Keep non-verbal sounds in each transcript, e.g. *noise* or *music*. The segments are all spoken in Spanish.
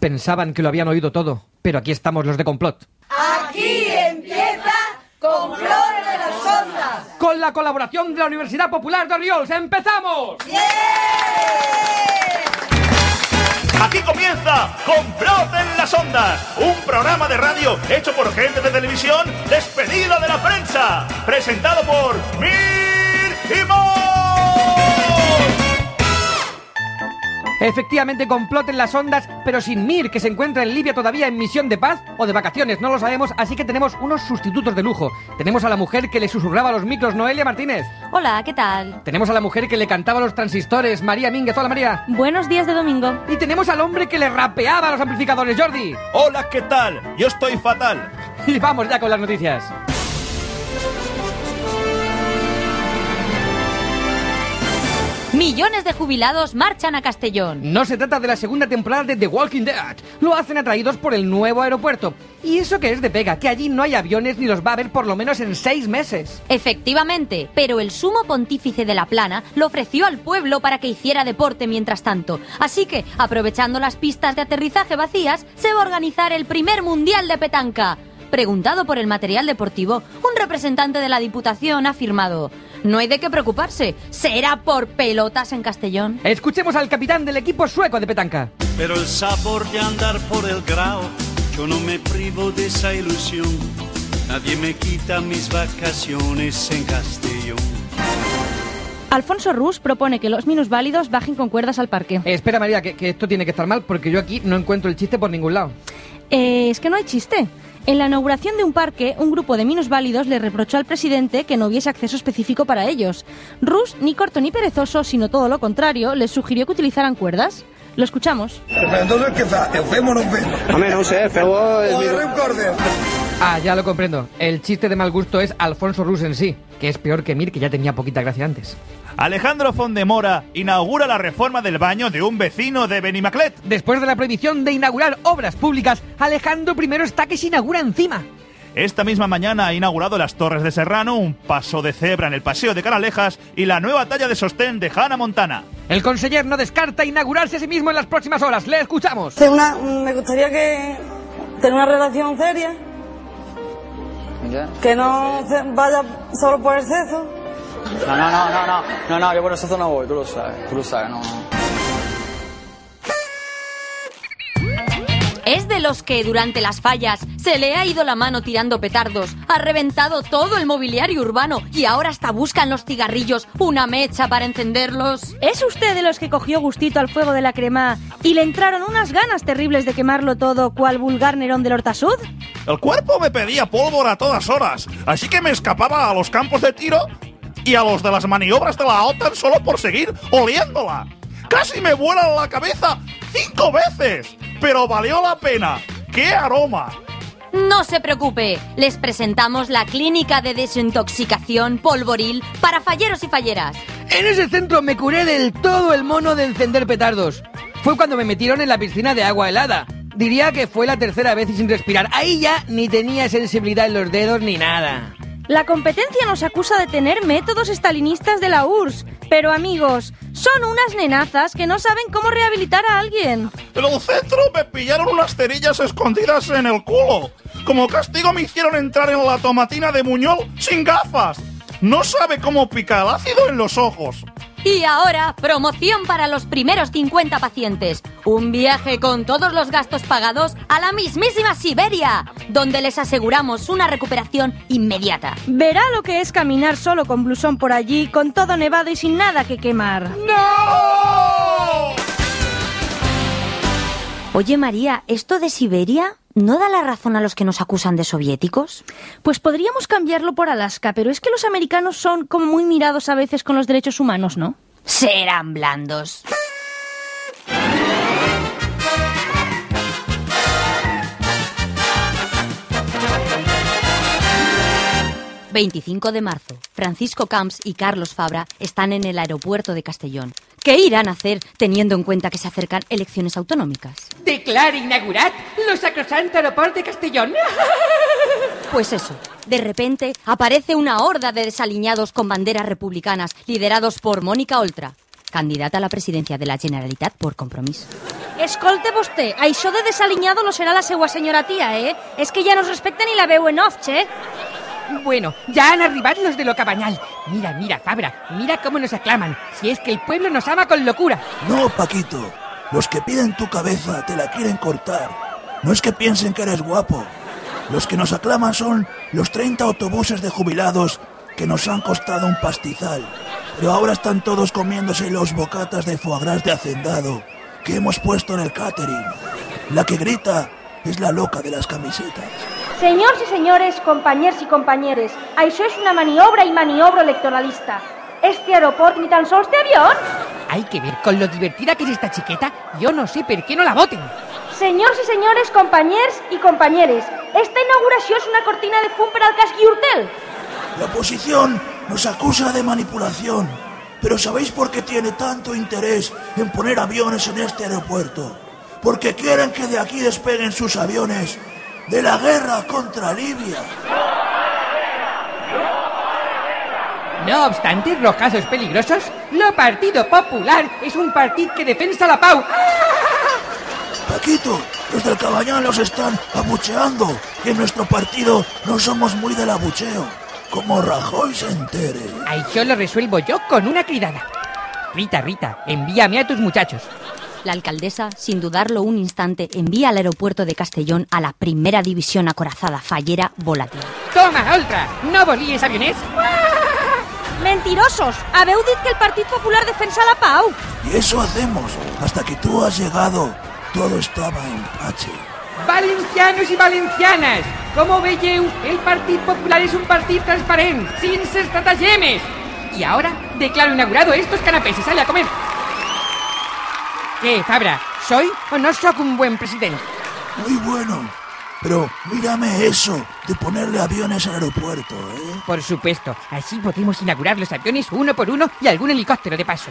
Pensaban que lo habían oído todo, pero aquí estamos los de complot. Aquí empieza Complot de las Ondas. Con la colaboración de la Universidad Popular de Orioles, ¡empezamos! Aquí comienza Complot en las Ondas, un programa de radio hecho por gente de televisión despedida de la prensa, presentado por Mir y Mor. Efectivamente, complot en las ondas, pero sin Mir, que se encuentra en Libia todavía en misión de paz o de vacaciones, no lo sabemos, así que tenemos unos sustitutos de lujo. Tenemos a la mujer que le susurraba a los micros, Noelia Martínez. Hola, ¿qué tal? Tenemos a la mujer que le cantaba los transistores, María Mínguez. Hola, María. Buenos días de domingo. Y tenemos al hombre que le rapeaba a los amplificadores, Jordi. Hola, ¿qué tal? Yo estoy fatal. *laughs* Y vamos ya con las noticias. Millones de jubilados marchan a Castellón. No se trata de la segunda temporada de The Walking Dead. Lo hacen atraídos por el nuevo aeropuerto. Y eso que es de pega, que allí no hay aviones ni los va a haber por lo menos en seis meses. Efectivamente, pero el sumo pontífice de la plana lo ofreció al pueblo para que hiciera deporte mientras tanto. Así que, aprovechando las pistas de aterrizaje vacías, se va a organizar el primer mundial de petanca. Preguntado por el material deportivo, un representante de la Diputación ha afirmado: No hay de qué preocuparse, será por pelotas en Castellón. Escuchemos al capitán del equipo sueco de petanca. Pero el sabor de andar por el grao, yo no me privo de esa ilusión. Nadie me quita mis vacaciones en Castellón. Alfonso Rus propone que los minusválidos bajen con cuerdas al parque. Eh, espera, María, que, que esto tiene que estar mal porque yo aquí no encuentro el chiste por ningún lado. Eh, es que no hay chiste. En la inauguración de un parque, un grupo de minusválidos le reprochó al presidente que no hubiese acceso específico para ellos. Rus, ni corto ni perezoso, sino todo lo contrario, les sugirió que utilizaran cuerdas. Lo escuchamos. Entonces fa? El no? Home, no sé, feu el... O agarrem cordes? Ah, ya lo comprendo. El chiste de mal gusto es Alfonso Rus en sí, que es peor que Mir, que ya tenía poquita gracia antes. Alejandro Fondemora inaugura la reforma del baño de un vecino de Benimaclet. Después de la prohibición de inaugurar obras públicas, Alejandro I está que se inaugura encima. Esta misma mañana ha inaugurado las Torres de Serrano, un paso de cebra en el Paseo de Canalejas y la nueva talla de sostén de Hannah Montana. El conseller no descarta inaugurarse a sí mismo en las próximas horas. Le escuchamos. Una, me gustaría que tener una relación seria, que no se vaya solo por el sexo. No, no, no, no, no, no, no, yo por eso no voy, tú lo sabes, tú lo sabes, no, no. Es de los que durante las fallas se le ha ido la mano tirando petardos, ha reventado todo el mobiliario urbano y ahora hasta buscan los cigarrillos una mecha para encenderlos. ¿Es usted de los que cogió gustito al fuego de la crema y le entraron unas ganas terribles de quemarlo todo cual vulgar Nerón del Hortasud? El cuerpo me pedía pólvora a todas horas, así que me escapaba a los campos de tiro y a los de las maniobras de la OTAN solo por seguir oliéndola. Casi me vuelan la cabeza cinco veces, pero valió la pena. ¡Qué aroma! No se preocupe, les presentamos la clínica de desintoxicación polvoril para falleros y falleras. En ese centro me curé del todo el mono de encender petardos. Fue cuando me metieron en la piscina de agua helada. Diría que fue la tercera vez y sin respirar. Ahí ya ni tenía sensibilidad en los dedos ni nada. La competencia nos acusa de tener métodos estalinistas de la URSS, pero amigos, son unas nenazas que no saben cómo rehabilitar a alguien. En el centro me pillaron unas cerillas escondidas en el culo. Como castigo me hicieron entrar en la tomatina de Muñol sin gafas. No sabe cómo pica el ácido en los ojos. Y ahora, promoción para los primeros 50 pacientes. Un viaje con todos los gastos pagados a la mismísima Siberia, donde les aseguramos una recuperación inmediata. Verá lo que es caminar solo con blusón por allí, con todo nevado y sin nada que quemar. ¡No! Oye María, ¿esto de Siberia no da la razón a los que nos acusan de soviéticos? Pues podríamos cambiarlo por Alaska, pero es que los americanos son como muy mirados a veces con los derechos humanos, ¿no? Serán blandos. 25 de marzo. Francisco Camps y Carlos Fabra están en el aeropuerto de Castellón. ¿Qué irán a hacer teniendo en cuenta que se acercan elecciones autonómicas? Declara inaugurat lo sacrosanto aeropuerto de Castellón. *laughs* Pues eso, de repente aparece una horda de desaliñados con banderas republicanas liderados por Mónica Oltra, candidata a la presidencia de la Generalitat por compromiso. Escolte vostè, això de desaliñado lo será la seua señora tía, eh? Es que ya nos respecta ni la veu en off, che. Bueno, ya han arribado los de lo cabañal. Mira, mira, Fabra, mira cómo nos aclaman. Si es que el pueblo nos ama con locura. No, Paquito. Los que piden tu cabeza te la quieren cortar. No es que piensen que eres guapo. Los que nos aclaman son los 30 autobuses de jubilados que nos han costado un pastizal. Pero ahora están todos comiéndose los bocatas de foie gras de hacendado que hemos puesto en el catering. La que grita es la loca de las camisetas. Senyors i senyores, companys i companyeres, això és una maniobra i maniobra electoralista. Este aeroport ni tan sols té avión. Hay que ver con lo divertida que es esta chiqueta. Yo no sé por qué no la voten. Senyors i senyores, companys i companyeres, esta inauguració és una cortina de fum per al cas Gürtel. La oposición nos acusa de manipulación. Pero ¿sabéis por qué tiene tanto interés en poner aviones en este aeropuerto? Porque quieren que de aquí despeguen sus aviones de la guerra contra Libia. No obstante los casos peligrosos, lo Partido Popular es un partido que defensa la pau. Paquito, los del Cabañal los están abucheando. Y en nuestro partido no somos muy del abucheo. Como Rajoy se entere. Ahí yo lo resuelvo yo con una cridada. Rita, Rita, envíame a tus muchachos. La alcaldesa, sin dudarlo un instante, envía al aeropuerto de Castellón a la primera división acorazada fallera volátil. Toma, Oltra, no volíes aviones. Mentirosos! Habeu dit que el Partit Popular defensa la pau. Y eso hacemos. Hasta que tú has llegado, todo estaba en H. Valencianos y valencianas, como veieu, el Partido Popular es un partido transparente, sin estratagemes. Y ahora declaro inaugurado estos canapés y sale a comer. ¿Qué, Fabra? ¿Soy o no soy un buen presidente? Muy bueno. Pero mírame eso de ponerle aviones al aeropuerto, ¿eh? Por supuesto, así podemos inaugurar los aviones uno por uno y algún helicóptero de paso.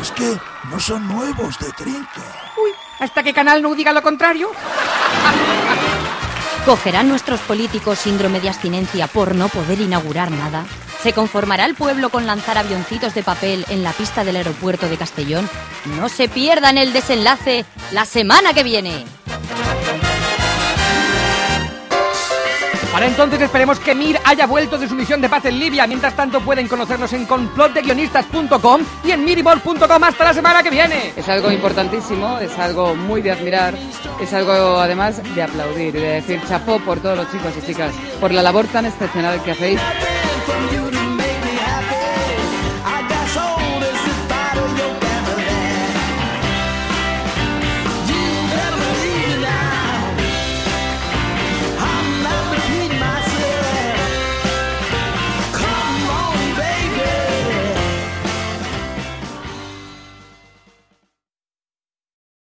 Es que no son nuevos de trinca. Uy, hasta que Canal no diga lo contrario. *laughs* ¿Cogerán nuestros políticos síndrome de abstinencia por no poder inaugurar nada? ¿Se conformará el pueblo con lanzar avioncitos de papel en la pista del aeropuerto de Castellón? No se pierdan el desenlace la semana que viene. Para entonces esperemos que Mir haya vuelto de su misión de paz en Libia. Mientras tanto pueden conocernos en complotdeguionistas.com y en miribol.com hasta la semana que viene. Es algo importantísimo, es algo muy de admirar, es algo además de aplaudir y de decir chapó por todos los chicos y chicas, por la labor tan excepcional que hacéis.